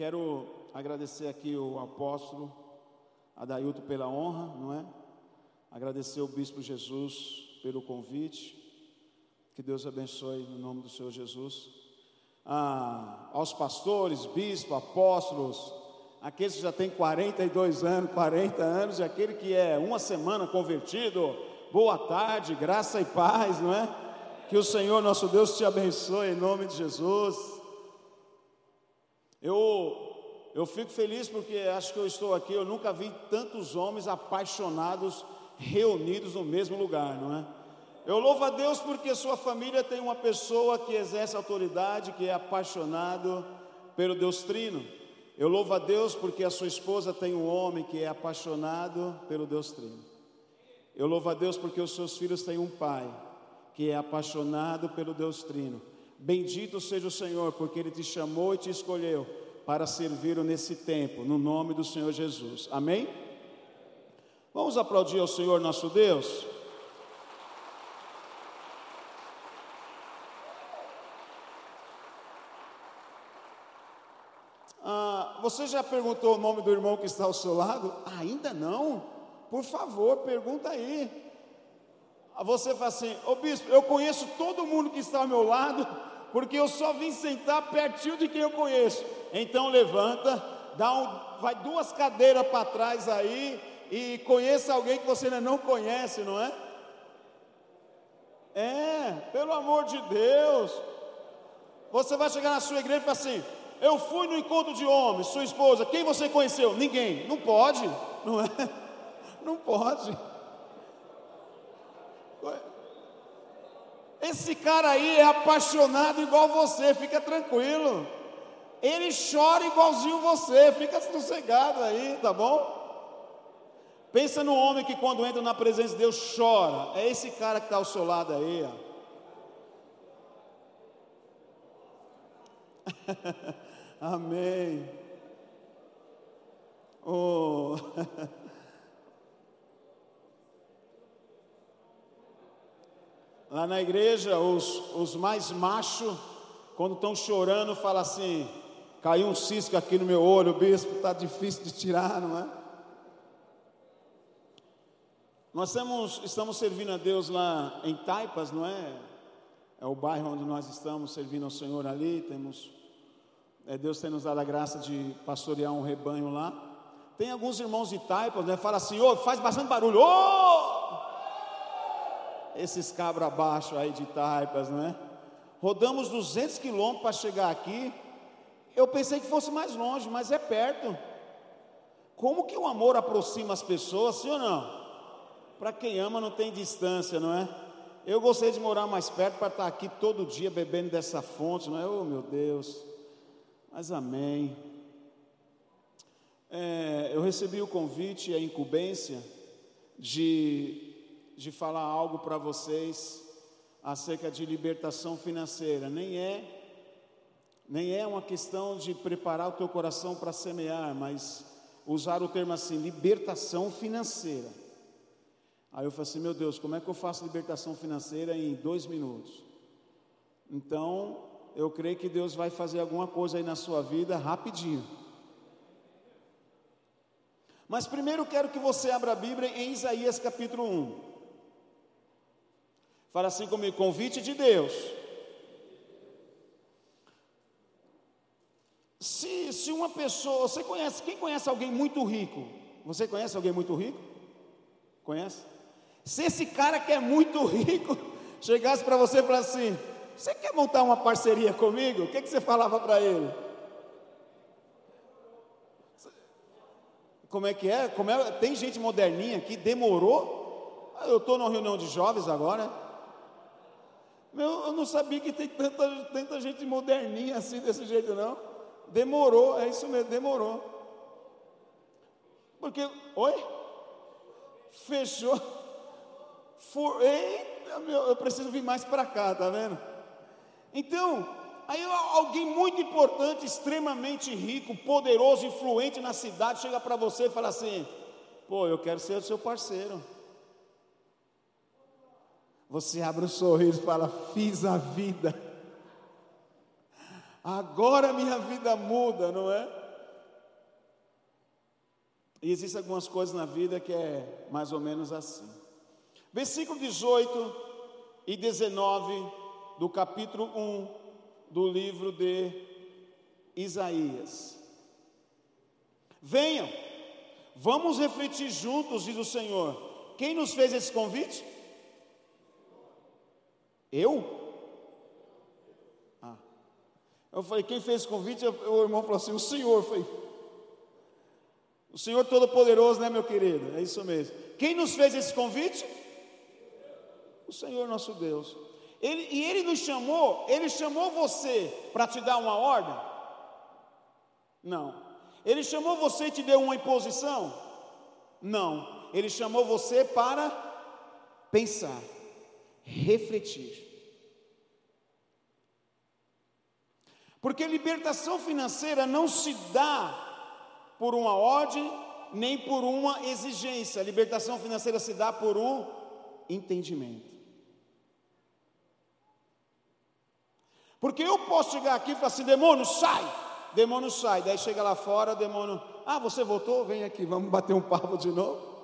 Quero agradecer aqui o apóstolo Adailto pela honra, não é? Agradecer o bispo Jesus pelo convite. Que Deus abençoe no nome do Senhor Jesus. Ah, aos pastores, bispos, apóstolos, aqueles que já têm 42 anos, 40 anos, e aquele que é uma semana convertido, boa tarde, graça e paz, não é? Que o Senhor nosso Deus te abençoe em nome de Jesus. Eu, eu fico feliz porque acho que eu estou aqui, eu nunca vi tantos homens apaixonados reunidos no mesmo lugar, não é? Eu louvo a Deus porque sua família tem uma pessoa que exerce autoridade, que é apaixonado pelo Deus Trino. Eu louvo a Deus porque a sua esposa tem um homem que é apaixonado pelo Deus Trino. Eu louvo a Deus porque os seus filhos têm um pai que é apaixonado pelo Deus Trino. Bendito seja o Senhor, porque Ele te chamou e te escolheu para servir nesse tempo, no nome do Senhor Jesus. Amém? Vamos aplaudir ao Senhor nosso Deus. Ah, você já perguntou o nome do irmão que está ao seu lado? Ainda não? Por favor, pergunta aí. Você fala assim, ô bispo, eu conheço todo mundo que está ao meu lado, porque eu só vim sentar pertinho de quem eu conheço. Então levanta, dá um, vai duas cadeiras para trás aí e conheça alguém que você ainda não conhece, não é? É, pelo amor de Deus. Você vai chegar na sua igreja e falar assim: Eu fui no encontro de homens, sua esposa, quem você conheceu? Ninguém. Não pode, não é? Não pode. Esse cara aí é apaixonado igual você, fica tranquilo. Ele chora igualzinho você, fica sossegado aí, tá bom? Pensa no homem que quando entra na presença de Deus chora. É esse cara que está ao seu lado aí, ó. Amém. Oh. Lá na igreja, os, os mais machos, quando estão chorando, falam assim: caiu um cisco aqui no meu olho, bispo, está difícil de tirar, não é? Nós estamos, estamos servindo a Deus lá em Taipas, não é? É o bairro onde nós estamos servindo ao Senhor ali. Temos, é, Deus tem nos dado a graça de pastorear um rebanho lá. Tem alguns irmãos de Taipas, né? Fala assim, ô, faz bastante barulho, ô! Esses cabra abaixo aí de Taipas, né? Rodamos 200 quilômetros para chegar aqui. Eu pensei que fosse mais longe, mas é perto. Como que o amor aproxima as pessoas, sim ou não? Para quem ama não tem distância, não é? Eu gostaria de morar mais perto para estar aqui todo dia bebendo dessa fonte, não é? Oh meu Deus, mas amém. É, eu recebi o convite e a incumbência de de falar algo para vocês acerca de libertação financeira. Nem é nem é uma questão de preparar o teu coração para semear, mas usar o termo assim, libertação financeira. Aí eu falei assim, meu Deus, como é que eu faço libertação financeira em dois minutos? Então, eu creio que Deus vai fazer alguma coisa aí na sua vida rapidinho. Mas primeiro eu quero que você abra a Bíblia em Isaías capítulo 1. Fala assim comigo: convite de Deus. Se, se uma pessoa, você conhece, quem conhece alguém muito rico? Você conhece alguém muito rico? Conhece? Se esse cara que é muito rico chegasse para você e falasse assim: Você quer montar uma parceria comigo? O que, que você falava para ele? Como é que é? Como é? Tem gente moderninha que demorou. Eu estou numa reunião de jovens agora. Meu, eu não sabia que tem tanta, tanta gente moderninha assim, desse jeito, não. Demorou, é isso mesmo, demorou. Porque, oi? Fechou. For, eita, meu, eu preciso vir mais para cá, tá vendo? Então, aí alguém muito importante, extremamente rico, poderoso, influente na cidade, chega para você e fala assim: pô, eu quero ser o seu parceiro. Você abre um sorriso e fala: Fiz a vida. Agora minha vida muda, não é? E existem algumas coisas na vida que é mais ou menos assim. Versículo 18 e 19 do capítulo 1 do livro de Isaías. Venham, vamos refletir juntos, diz o Senhor. Quem nos fez esse convite? Eu? Ah. Eu falei, quem fez esse convite? O irmão falou assim: o Senhor. Eu falei, o Senhor Todo-Poderoso, né, meu querido? É isso mesmo. Quem nos fez esse convite? O Senhor nosso Deus. Ele, e Ele nos chamou, Ele chamou você para te dar uma ordem? Não. Ele chamou você e te deu uma imposição? Não. Ele chamou você para pensar, refletir. Porque libertação financeira não se dá por uma ordem, nem por uma exigência. A libertação financeira se dá por um entendimento. Porque eu posso chegar aqui e falar assim: demônio, sai! Demônio sai. Daí chega lá fora, demônio, ah, você voltou? Vem aqui, vamos bater um papo de novo.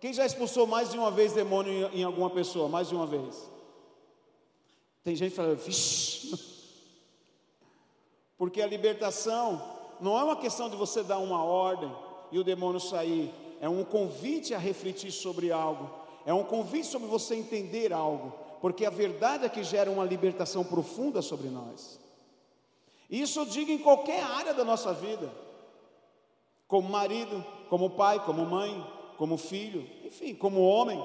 Quem já expulsou mais de uma vez demônio em alguma pessoa? Mais de uma vez? Tem gente falando, vixe. Porque a libertação não é uma questão de você dar uma ordem e o demônio sair, é um convite a refletir sobre algo, é um convite sobre você entender algo, porque a verdade é que gera uma libertação profunda sobre nós. Isso eu digo em qualquer área da nossa vida, como marido, como pai, como mãe, como filho, enfim, como homem.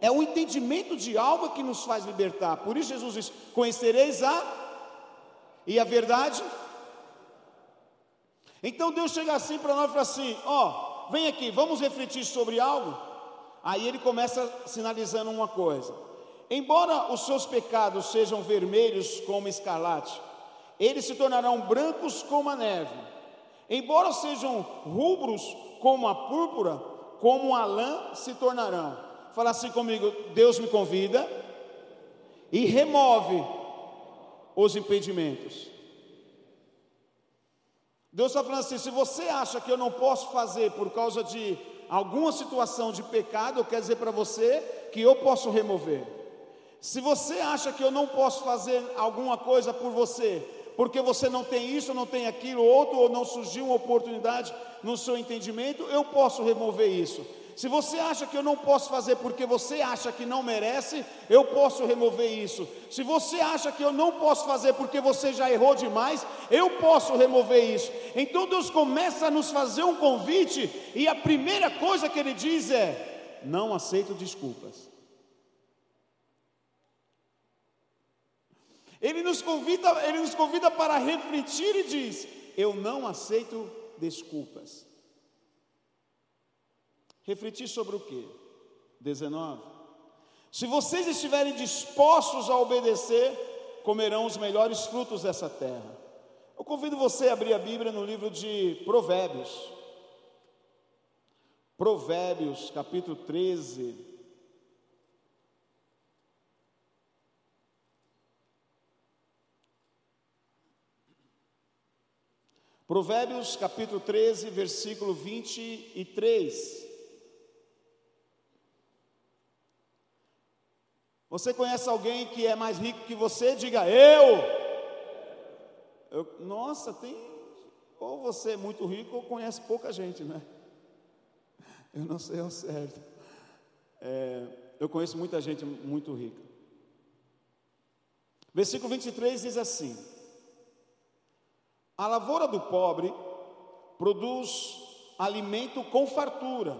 É o entendimento de algo que nos faz libertar. Por isso Jesus diz: Conhecereis a e a verdade então Deus chega assim para nós e fala assim: ó, vem aqui, vamos refletir sobre algo. Aí ele começa sinalizando uma coisa: embora os seus pecados sejam vermelhos como escarlate, eles se tornarão brancos como a neve. Embora sejam rubros como a púrpura, como a lã se tornarão. Fala assim comigo: Deus me convida e remove os impedimentos. Deus está falando assim: se você acha que eu não posso fazer por causa de alguma situação de pecado, eu quero dizer para você que eu posso remover. Se você acha que eu não posso fazer alguma coisa por você, porque você não tem isso, não tem aquilo, outro, ou não surgiu uma oportunidade no seu entendimento, eu posso remover isso. Se você acha que eu não posso fazer porque você acha que não merece, eu posso remover isso. Se você acha que eu não posso fazer porque você já errou demais, eu posso remover isso. Então Deus começa a nos fazer um convite, e a primeira coisa que Ele diz é: não aceito desculpas. Ele nos convida, ele nos convida para refletir e diz: eu não aceito desculpas. Refletir sobre o que? 19. Se vocês estiverem dispostos a obedecer, comerão os melhores frutos dessa terra. Eu convido você a abrir a Bíblia no livro de Provérbios. Provérbios, capítulo 13. Provérbios capítulo 13, versículo 23. Você conhece alguém que é mais rico que você? Diga eu. eu nossa, tem. Ou você é muito rico ou conhece pouca gente, né? Eu não sei ao certo. É, eu conheço muita gente muito rica. Versículo 23 diz assim: A lavoura do pobre produz alimento com fartura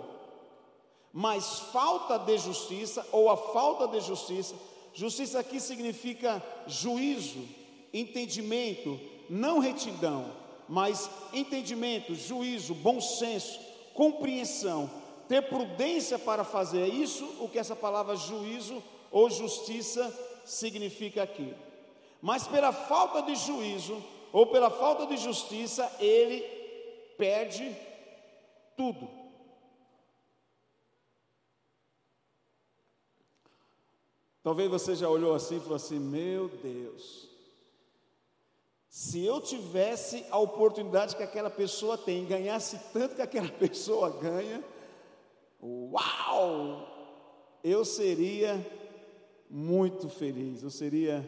mas falta de justiça, ou a falta de justiça, justiça aqui significa juízo, entendimento, não retidão, mas entendimento, juízo, bom senso, compreensão, ter prudência para fazer. É isso o que essa palavra juízo ou justiça significa aqui. Mas pela falta de juízo ou pela falta de justiça, ele perde tudo. Talvez você já olhou assim e falou assim: Meu Deus, Se eu tivesse a oportunidade que aquela pessoa tem, ganhasse tanto que aquela pessoa ganha, uau! Eu seria muito feliz, eu seria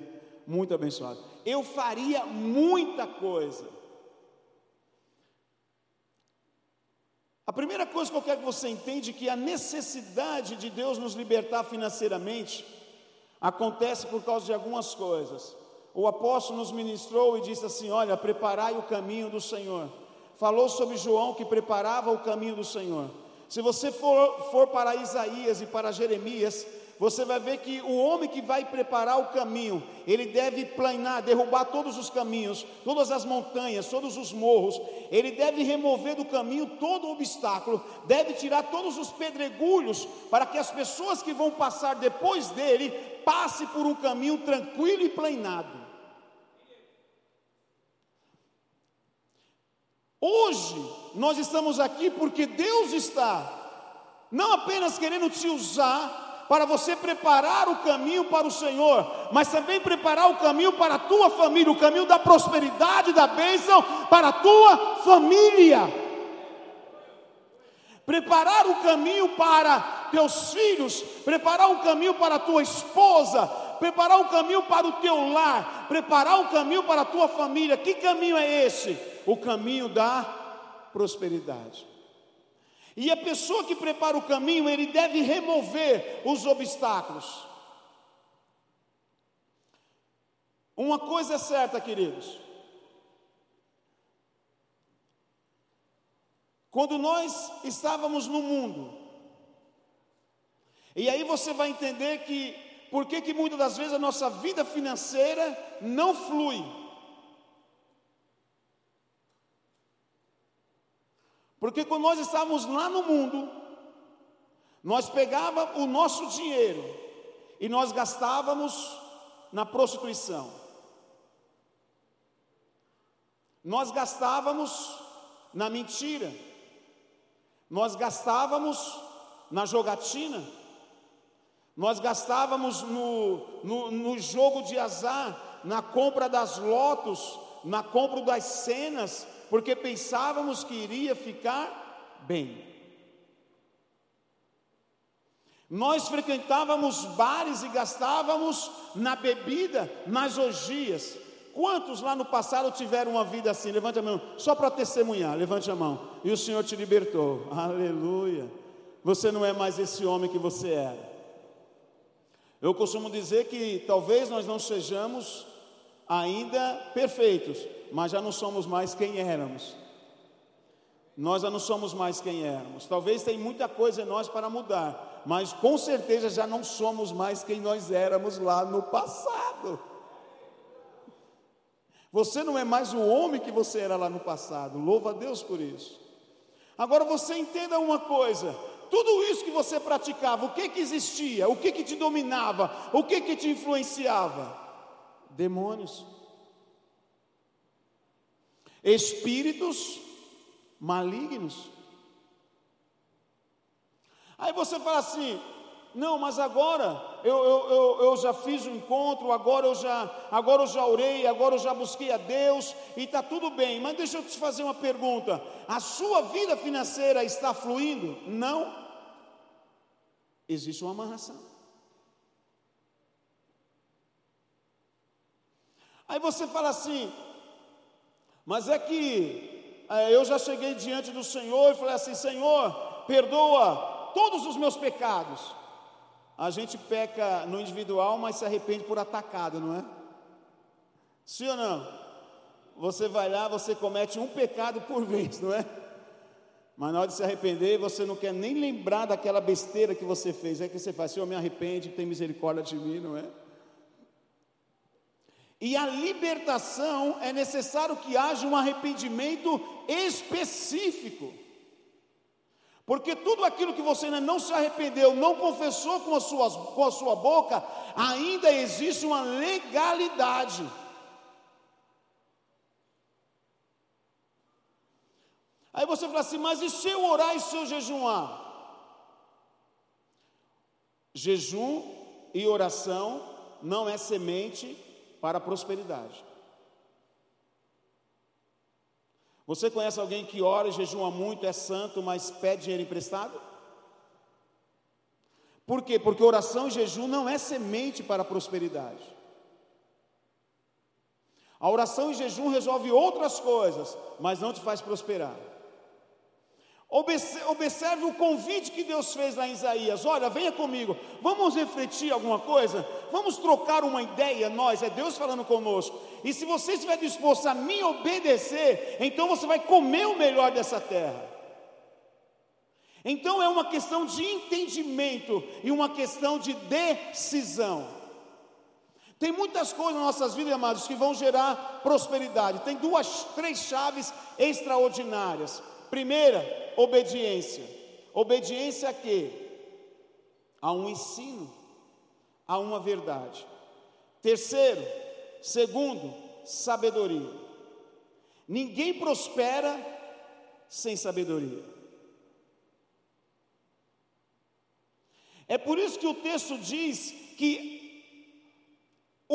muito abençoado. Eu faria muita coisa. A primeira coisa que eu quero que você entenda é que a necessidade de Deus nos libertar financeiramente acontece por causa de algumas coisas. O apóstolo nos ministrou e disse assim: Olha, preparai o caminho do Senhor. Falou sobre João que preparava o caminho do Senhor. Se você for, for para Isaías e para Jeremias, você vai ver que o homem que vai preparar o caminho, ele deve planar, derrubar todos os caminhos, todas as montanhas, todos os morros, ele deve remover do caminho todo o obstáculo, deve tirar todos os pedregulhos, para que as pessoas que vão passar depois dele passe por um caminho tranquilo e planado. Hoje nós estamos aqui porque Deus está não apenas querendo te usar para você preparar o caminho para o Senhor, mas também preparar o caminho para a tua família, o caminho da prosperidade, da bênção para a tua família. Preparar o caminho para teus filhos, preparar o caminho para a tua esposa, preparar o caminho para o teu lar, preparar o caminho para a tua família. Que caminho é esse? O caminho da prosperidade. E a pessoa que prepara o caminho, ele deve remover os obstáculos. Uma coisa é certa, queridos. Quando nós estávamos no mundo, e aí você vai entender que por que, que muitas das vezes a nossa vida financeira não flui. Porque quando nós estávamos lá no mundo, nós pegávamos o nosso dinheiro e nós gastávamos na prostituição. Nós gastávamos na mentira. Nós gastávamos na jogatina. Nós gastávamos no, no, no jogo de azar, na compra das lotos, na compra das cenas, porque pensávamos que iria ficar bem. Nós frequentávamos bares e gastávamos na bebida, nas orgias. Quantos lá no passado tiveram uma vida assim? Levante a mão, só para testemunhar, levante a mão. E o Senhor te libertou. Aleluia. Você não é mais esse homem que você era. Eu costumo dizer que talvez nós não sejamos ainda perfeitos, mas já não somos mais quem éramos. Nós já não somos mais quem éramos. Talvez tem muita coisa em nós para mudar, mas com certeza já não somos mais quem nós éramos lá no passado. Você não é mais o homem que você era lá no passado. Louva a Deus por isso. Agora você entenda uma coisa: tudo isso que você praticava, o que que existia, o que que te dominava, o que que te influenciava? Demônios espíritos malignos. Aí você fala assim: não, mas agora eu, eu, eu, eu, já fiz um encontro, agora eu já, agora eu já orei, agora eu já busquei a Deus e está tudo bem. Mas deixa eu te fazer uma pergunta: a sua vida financeira está fluindo? Não. Existe uma amarração. Aí você fala assim: mas é que é, eu já cheguei diante do Senhor e falei assim: Senhor, perdoa todos os meus pecados. A gente peca no individual, mas se arrepende por atacado, não é? Sim ou não? Você vai lá, você comete um pecado por vez, não é? Mas na hora de se arrepender, você não quer nem lembrar daquela besteira que você fez. É que você faz, Senhor, me arrepende, tem misericórdia de mim, não é? E a libertação é necessário que haja um arrependimento específico. Porque tudo aquilo que você ainda não se arrependeu, não confessou com a sua, com a sua boca, ainda existe uma legalidade. Aí você fala assim, mas e se eu orar e se eu jejuar? Jejum e oração não é semente para a prosperidade. Você conhece alguém que ora e jejua muito, é santo, mas pede dinheiro emprestado? Por quê? Porque oração e jejum não é semente para a prosperidade. A oração e jejum resolve outras coisas, mas não te faz prosperar. Observe o convite que Deus fez lá em Isaías: olha, venha comigo, vamos refletir alguma coisa, vamos trocar uma ideia, nós, é Deus falando conosco. E se você estiver disposto a me obedecer, então você vai comer o melhor dessa terra. Então é uma questão de entendimento e uma questão de decisão. Tem muitas coisas nas nossas vidas, amados, que vão gerar prosperidade. Tem duas, três chaves extraordinárias. Primeira, obediência. Obediência a quê? A um ensino, a uma verdade. Terceiro, segundo, sabedoria. Ninguém prospera sem sabedoria. É por isso que o texto diz que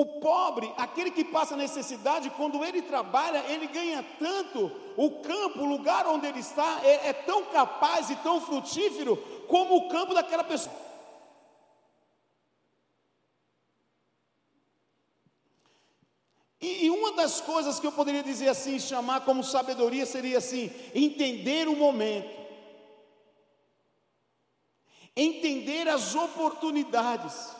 o pobre, aquele que passa necessidade, quando ele trabalha, ele ganha tanto, o campo, o lugar onde ele está, é, é tão capaz e tão frutífero como o campo daquela pessoa. E, e uma das coisas que eu poderia dizer assim, chamar como sabedoria, seria assim: entender o momento, entender as oportunidades.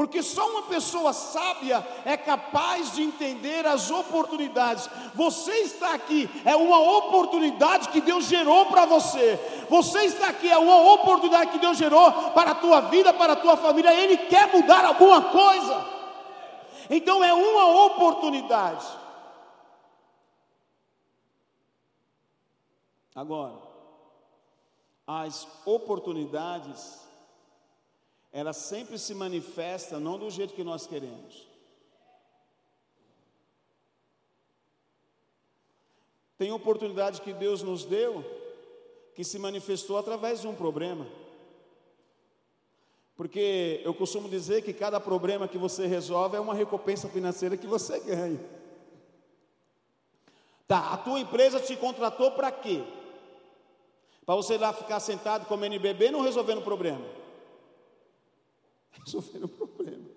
Porque só uma pessoa sábia é capaz de entender as oportunidades. Você está aqui, é uma oportunidade que Deus gerou para você. Você está aqui, é uma oportunidade que Deus gerou para a tua vida, para a tua família. Ele quer mudar alguma coisa. Então é uma oportunidade. Agora, as oportunidades ela sempre se manifesta não do jeito que nós queremos. Tem oportunidade que Deus nos deu que se manifestou através de um problema. Porque eu costumo dizer que cada problema que você resolve é uma recompensa financeira que você ganha. Tá, a tua empresa te contratou para quê? Para você ir lá ficar sentado comendo e bebendo ou resolvendo o problema? resolver o problema.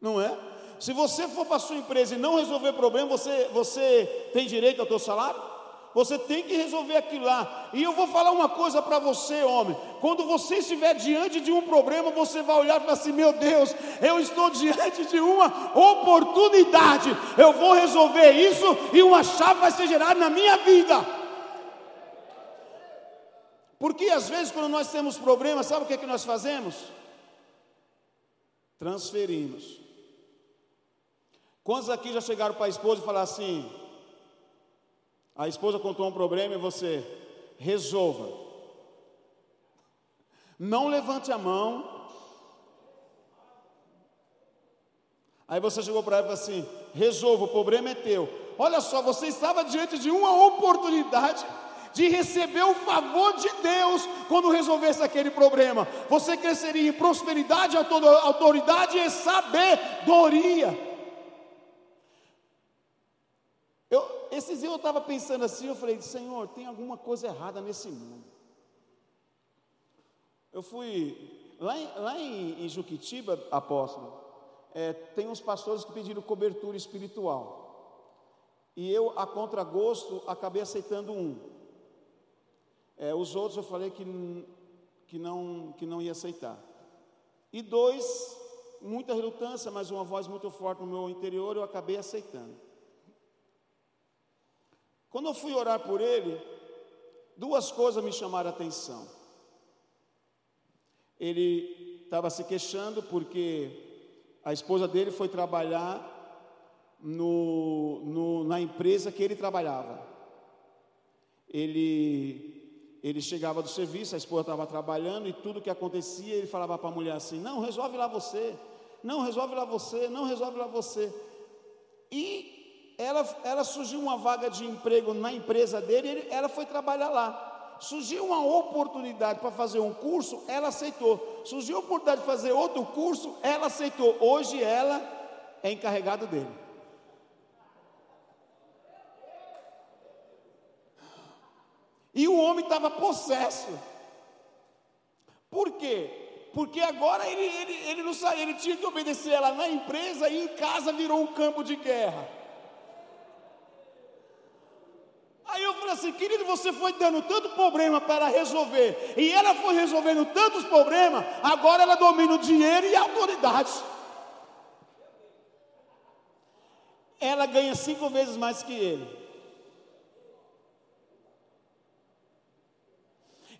Não é? Se você for para a sua empresa e não resolver o problema, você, você tem direito ao teu salário? Você tem que resolver aquilo lá. E eu vou falar uma coisa para você, homem. Quando você estiver diante de um problema, você vai olhar e falar assim: Meu Deus, eu estou diante de uma oportunidade. Eu vou resolver isso e uma chave vai ser gerada na minha vida. Porque às vezes, quando nós temos problemas, sabe o que, é que nós fazemos? Transferimos. Quantos aqui já chegaram para a esposa e falaram assim? A esposa contou um problema e você resolva. Não levante a mão. Aí você chegou para ela e falou assim: resolva, o problema é teu. Olha só, você estava diante de uma oportunidade de receber o favor de Deus quando resolvesse aquele problema. Você cresceria em prosperidade, autoridade e sabedoria. Eu, esses dias eu estava pensando assim, eu falei, Senhor, tem alguma coisa errada nesse mundo. Eu fui lá em, lá em, em Juquitiba, apóstolo, é, tem uns pastores que pediram cobertura espiritual. E eu, a contragosto, acabei aceitando um. É, os outros eu falei que, que, não, que não ia aceitar. E dois, muita relutância, mas uma voz muito forte no meu interior, eu acabei aceitando. Quando eu fui orar por ele, duas coisas me chamaram a atenção. Ele estava se queixando porque a esposa dele foi trabalhar no, no, na empresa que ele trabalhava. Ele ele chegava do serviço, a esposa estava trabalhando e tudo que acontecia, ele falava para a mulher assim: Não, resolve lá você, não, resolve lá você, não, resolve lá você. E ela, ela surgiu uma vaga de emprego na empresa dele, ele, ela foi trabalhar lá. Surgiu uma oportunidade para fazer um curso, ela aceitou. Surgiu a oportunidade de fazer outro curso, ela aceitou. Hoje ela é encarregada dele. E o homem estava possesso. Por quê? Porque agora ele, ele, ele não saiu, ele tinha que obedecer ela na empresa e em casa virou um campo de guerra. Aí eu falei assim, querido, você foi dando tanto problema para resolver, e ela foi resolvendo tantos problemas, agora ela domina o dinheiro e a autoridade. Ela ganha cinco vezes mais que ele.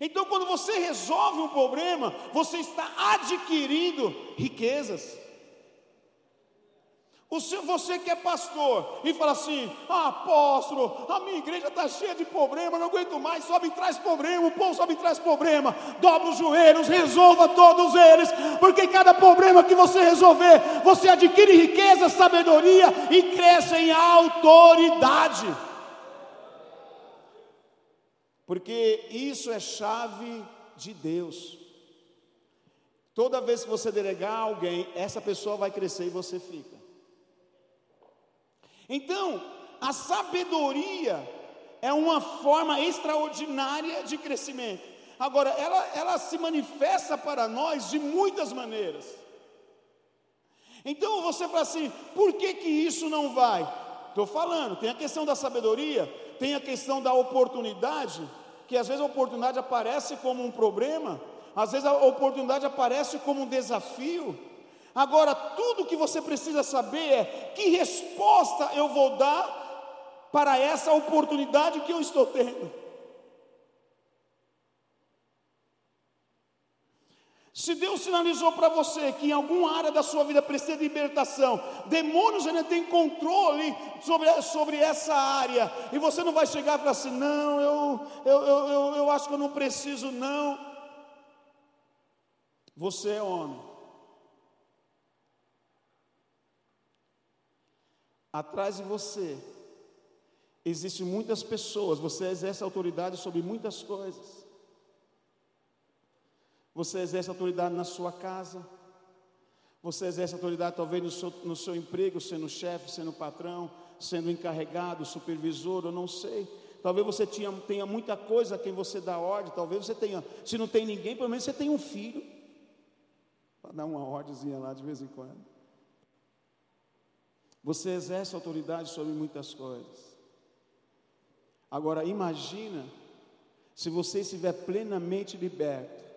Então, quando você resolve um problema, você está adquirindo riquezas. Você que é pastor e fala assim: ah, apóstolo, a minha igreja está cheia de problema, não aguento mais, sobe e traz problema, o povo sobe e traz problema, dobra os joelhos, resolva todos eles, porque cada problema que você resolver, você adquire riqueza, sabedoria e cresce em autoridade porque isso é chave de Deus. Toda vez que você delegar a alguém, essa pessoa vai crescer e você fica. Então, a sabedoria é uma forma extraordinária de crescimento. Agora, ela, ela se manifesta para nós de muitas maneiras. Então você fala assim: por que, que isso não vai? Estou falando, tem a questão da sabedoria, tem a questão da oportunidade, que às vezes a oportunidade aparece como um problema, às vezes a oportunidade aparece como um desafio. Agora, tudo que você precisa saber é que resposta eu vou dar para essa oportunidade que eu estou tendo. Se Deus sinalizou para você que em alguma área da sua vida precisa de libertação, demônios ainda têm controle sobre, sobre essa área, e você não vai chegar e falar assim: não, eu, eu, eu, eu, eu acho que eu não preciso, não. Você é homem. Atrás de você existem muitas pessoas, você exerce autoridade sobre muitas coisas. Você exerce autoridade na sua casa. Você exerce autoridade talvez no seu, no seu emprego, sendo chefe, sendo patrão, sendo encarregado, supervisor, eu não sei. Talvez você tinha, tenha muita coisa a quem você dá ordem. Talvez você tenha, se não tem ninguém, pelo menos você tem um filho. Para dar uma ordemzinha lá de vez em quando. Você exerce autoridade sobre muitas coisas. Agora imagina se você estiver plenamente liberto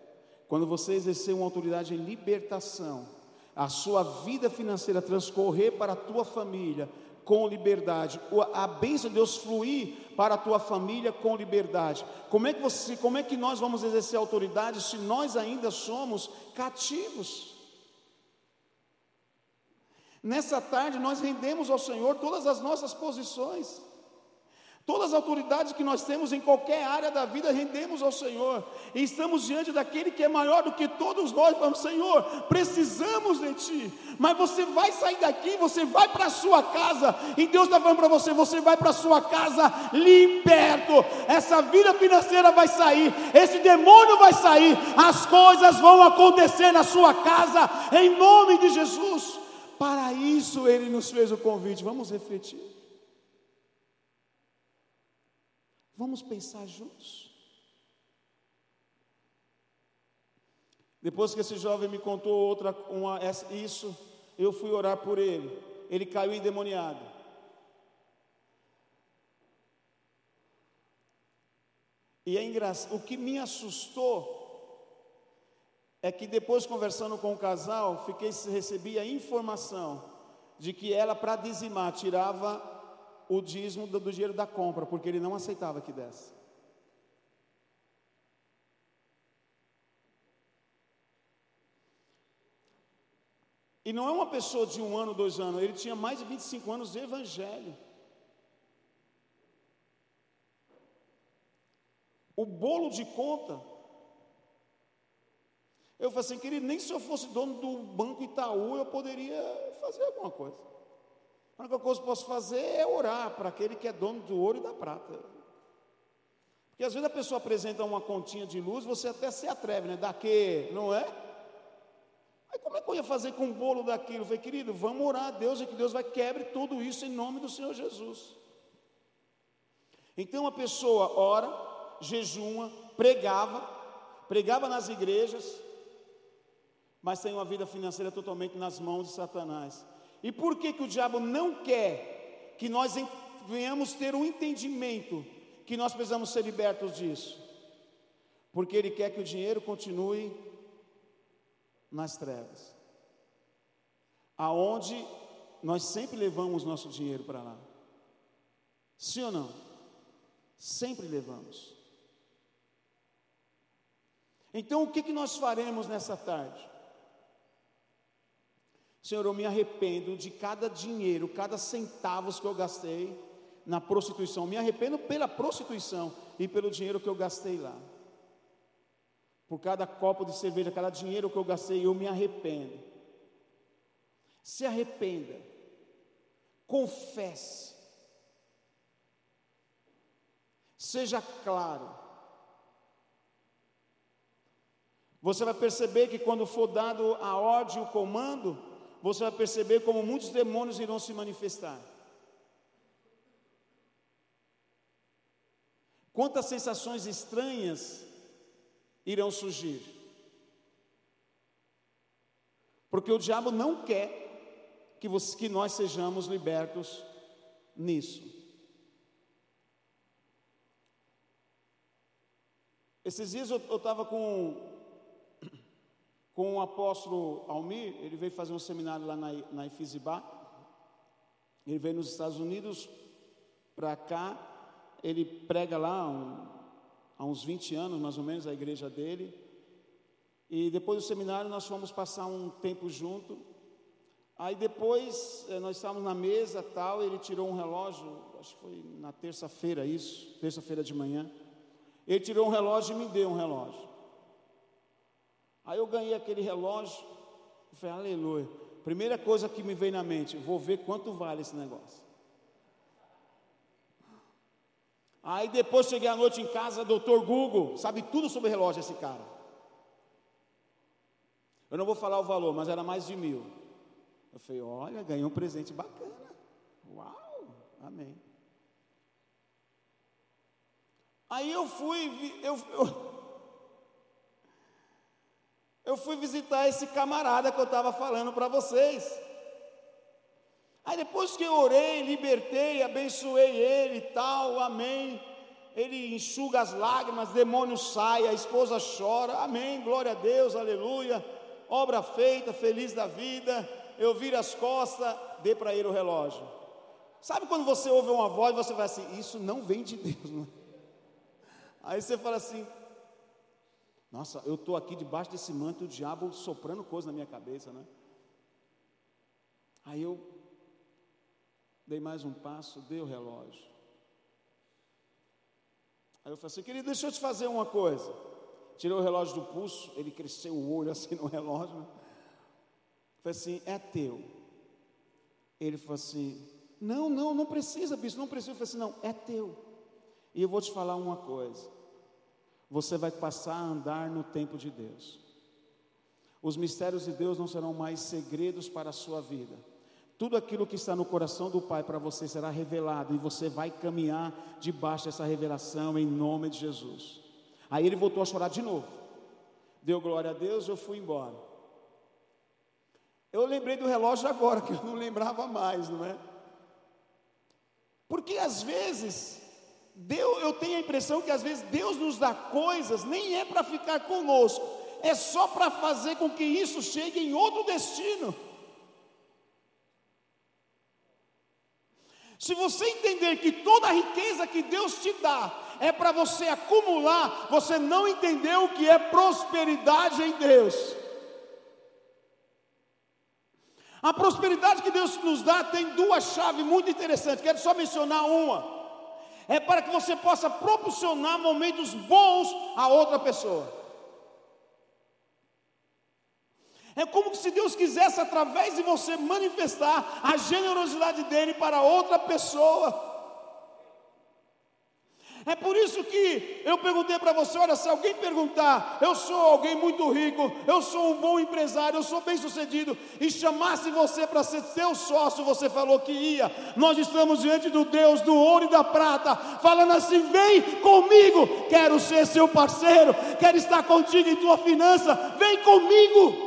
quando você exercer uma autoridade em libertação, a sua vida financeira transcorrer para a tua família com liberdade, a bênção de Deus fluir para a tua família com liberdade. Como é que você, como é que nós vamos exercer autoridade se nós ainda somos cativos? Nessa tarde nós rendemos ao Senhor todas as nossas posições. Todas as autoridades que nós temos em qualquer área da vida rendemos ao Senhor, e estamos diante daquele que é maior do que todos nós. Falamos, Senhor, precisamos de Ti, mas você vai sair daqui, você vai para a sua casa, e Deus está falando para você: você vai para a sua casa liberto, essa vida financeira vai sair, esse demônio vai sair, as coisas vão acontecer na sua casa, em nome de Jesus. Para isso Ele nos fez o convite, vamos refletir. Vamos pensar juntos. Depois que esse jovem me contou outra, uma, isso, eu fui orar por ele. Ele caiu endemoniado. E é engraçado, o que me assustou é que depois conversando com o casal, fiquei recebi a informação de que ela para dizimar tirava o dízimo do, dinheiro da compra, porque ele não aceitava que desse. E não é uma pessoa de um ano, dois anos, ele tinha mais de 25 anos de evangelho. O bolo de conta. Eu falei assim, querido, nem se eu fosse dono do Banco Itaú eu poderia fazer alguma coisa. A única coisa que eu posso fazer é orar para aquele que é dono do ouro e da prata. Porque às vezes a pessoa apresenta uma continha de luz, você até se atreve, né? Daqui, não é? Aí como é que eu ia fazer com o bolo daquilo? Eu falei, querido, vamos orar a Deus e que Deus vai quebre tudo isso em nome do Senhor Jesus. Então a pessoa ora, jejuma, pregava, pregava nas igrejas, mas tem uma vida financeira totalmente nas mãos de Satanás. E por que, que o diabo não quer que nós venhamos ter um entendimento que nós precisamos ser libertos disso? Porque ele quer que o dinheiro continue nas trevas, aonde nós sempre levamos nosso dinheiro para lá. Sim ou não? Sempre levamos. Então, o que, que nós faremos nessa tarde? Senhor, eu me arrependo de cada dinheiro, cada centavos que eu gastei na prostituição. Me arrependo pela prostituição e pelo dinheiro que eu gastei lá. Por cada copo de cerveja, cada dinheiro que eu gastei, eu me arrependo. Se arrependa. Confesse. Seja claro. Você vai perceber que quando for dado a ordem, o comando, você vai perceber como muitos demônios irão se manifestar. Quantas sensações estranhas irão surgir. Porque o diabo não quer que, você, que nós sejamos libertos nisso. Esses dias eu estava com, com o apóstolo Almir, ele veio fazer um seminário lá na, na Ifizibá. Ele veio nos Estados Unidos para cá, ele prega lá um, há uns 20 anos, mais ou menos, a igreja dele. E depois do seminário nós fomos passar um tempo junto. Aí depois eh, nós estávamos na mesa tal, ele tirou um relógio, acho que foi na terça-feira isso, terça-feira de manhã. Ele tirou um relógio e me deu um relógio. Aí eu ganhei aquele relógio, e falei, aleluia. Primeira coisa que me veio na mente, vou ver quanto vale esse negócio. Aí depois cheguei à noite em casa, doutor Google, sabe tudo sobre relógio esse cara. Eu não vou falar o valor, mas era mais de mil. Eu falei, olha, ganhei um presente bacana. Uau, amém. Aí eu fui, eu, eu, eu fui visitar esse camarada que eu estava falando para vocês. Aí depois que eu orei, libertei, abençoei ele e tal, amém. Ele enxuga as lágrimas, demônio sai, a esposa chora, amém, glória a Deus, aleluia. Obra feita, feliz da vida. Eu viro as costas, dê para ele o relógio. Sabe quando você ouve uma voz e você vai assim, isso não vem de Deus, não? É? Aí você fala assim, nossa, eu estou aqui debaixo desse manto, o diabo soprando coisa na minha cabeça, né? Aí eu Dei mais um passo, dei o relógio. Aí eu falei assim, querido, deixa eu te fazer uma coisa. Tirei o relógio do pulso, ele cresceu o olho assim no relógio. Né? Falei assim, é teu. Ele falou assim, não, não, não precisa, bispo, não precisa. Eu falei assim, não, é teu. E eu vou te falar uma coisa. Você vai passar a andar no tempo de Deus. Os mistérios de Deus não serão mais segredos para a sua vida tudo aquilo que está no coração do Pai para você será revelado e você vai caminhar debaixo dessa revelação em nome de Jesus. Aí ele voltou a chorar de novo. Deu glória a Deus, eu fui embora. Eu lembrei do relógio agora, que eu não lembrava mais, não é? Porque às vezes, Deus, eu tenho a impressão que às vezes Deus nos dá coisas, nem é para ficar conosco, é só para fazer com que isso chegue em outro destino. Se você entender que toda a riqueza que Deus te dá é para você acumular, você não entendeu o que é prosperidade em Deus. A prosperidade que Deus nos dá tem duas chaves muito interessantes, quero só mencionar uma. É para que você possa proporcionar momentos bons a outra pessoa. É como se Deus quisesse, através de você, manifestar a generosidade dele para outra pessoa. É por isso que eu perguntei para você: olha, se alguém perguntar, eu sou alguém muito rico, eu sou um bom empresário, eu sou bem sucedido, e chamasse você para ser seu sócio, você falou que ia. Nós estamos diante do Deus do ouro e da prata, falando assim: vem comigo, quero ser seu parceiro, quero estar contigo em tua finança, vem comigo.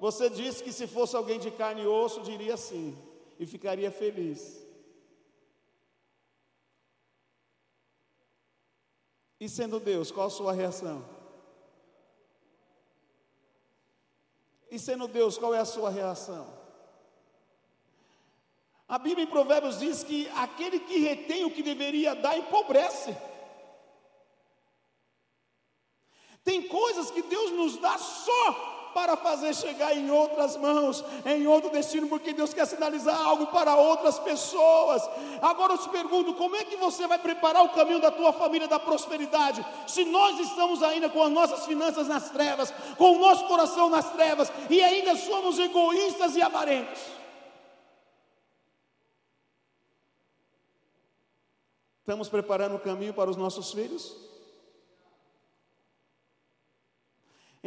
Você disse que se fosse alguém de carne e osso, diria sim, e ficaria feliz. E sendo Deus, qual a sua reação? E sendo Deus, qual é a sua reação? A Bíblia em Provérbios diz que aquele que retém o que deveria dar empobrece. Tem coisas que Deus nos dá só para fazer chegar em outras mãos, em outro destino, porque Deus quer sinalizar algo para outras pessoas. Agora eu te pergunto: como é que você vai preparar o caminho da tua família da prosperidade, se nós estamos ainda com as nossas finanças nas trevas, com o nosso coração nas trevas e ainda somos egoístas e avarentos? Estamos preparando o caminho para os nossos filhos?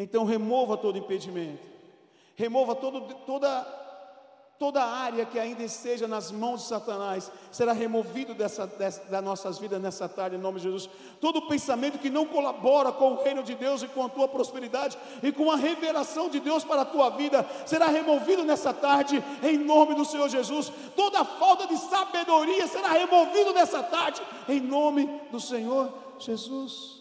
Então remova todo impedimento, remova todo, toda, toda área que ainda esteja nas mãos de Satanás, será removido dessa, dessa, das nossas vidas nessa tarde, em nome de Jesus. Todo pensamento que não colabora com o reino de Deus e com a tua prosperidade e com a revelação de Deus para a tua vida, será removido nessa tarde, em nome do Senhor Jesus. Toda falta de sabedoria será removido nessa tarde, em nome do Senhor Jesus.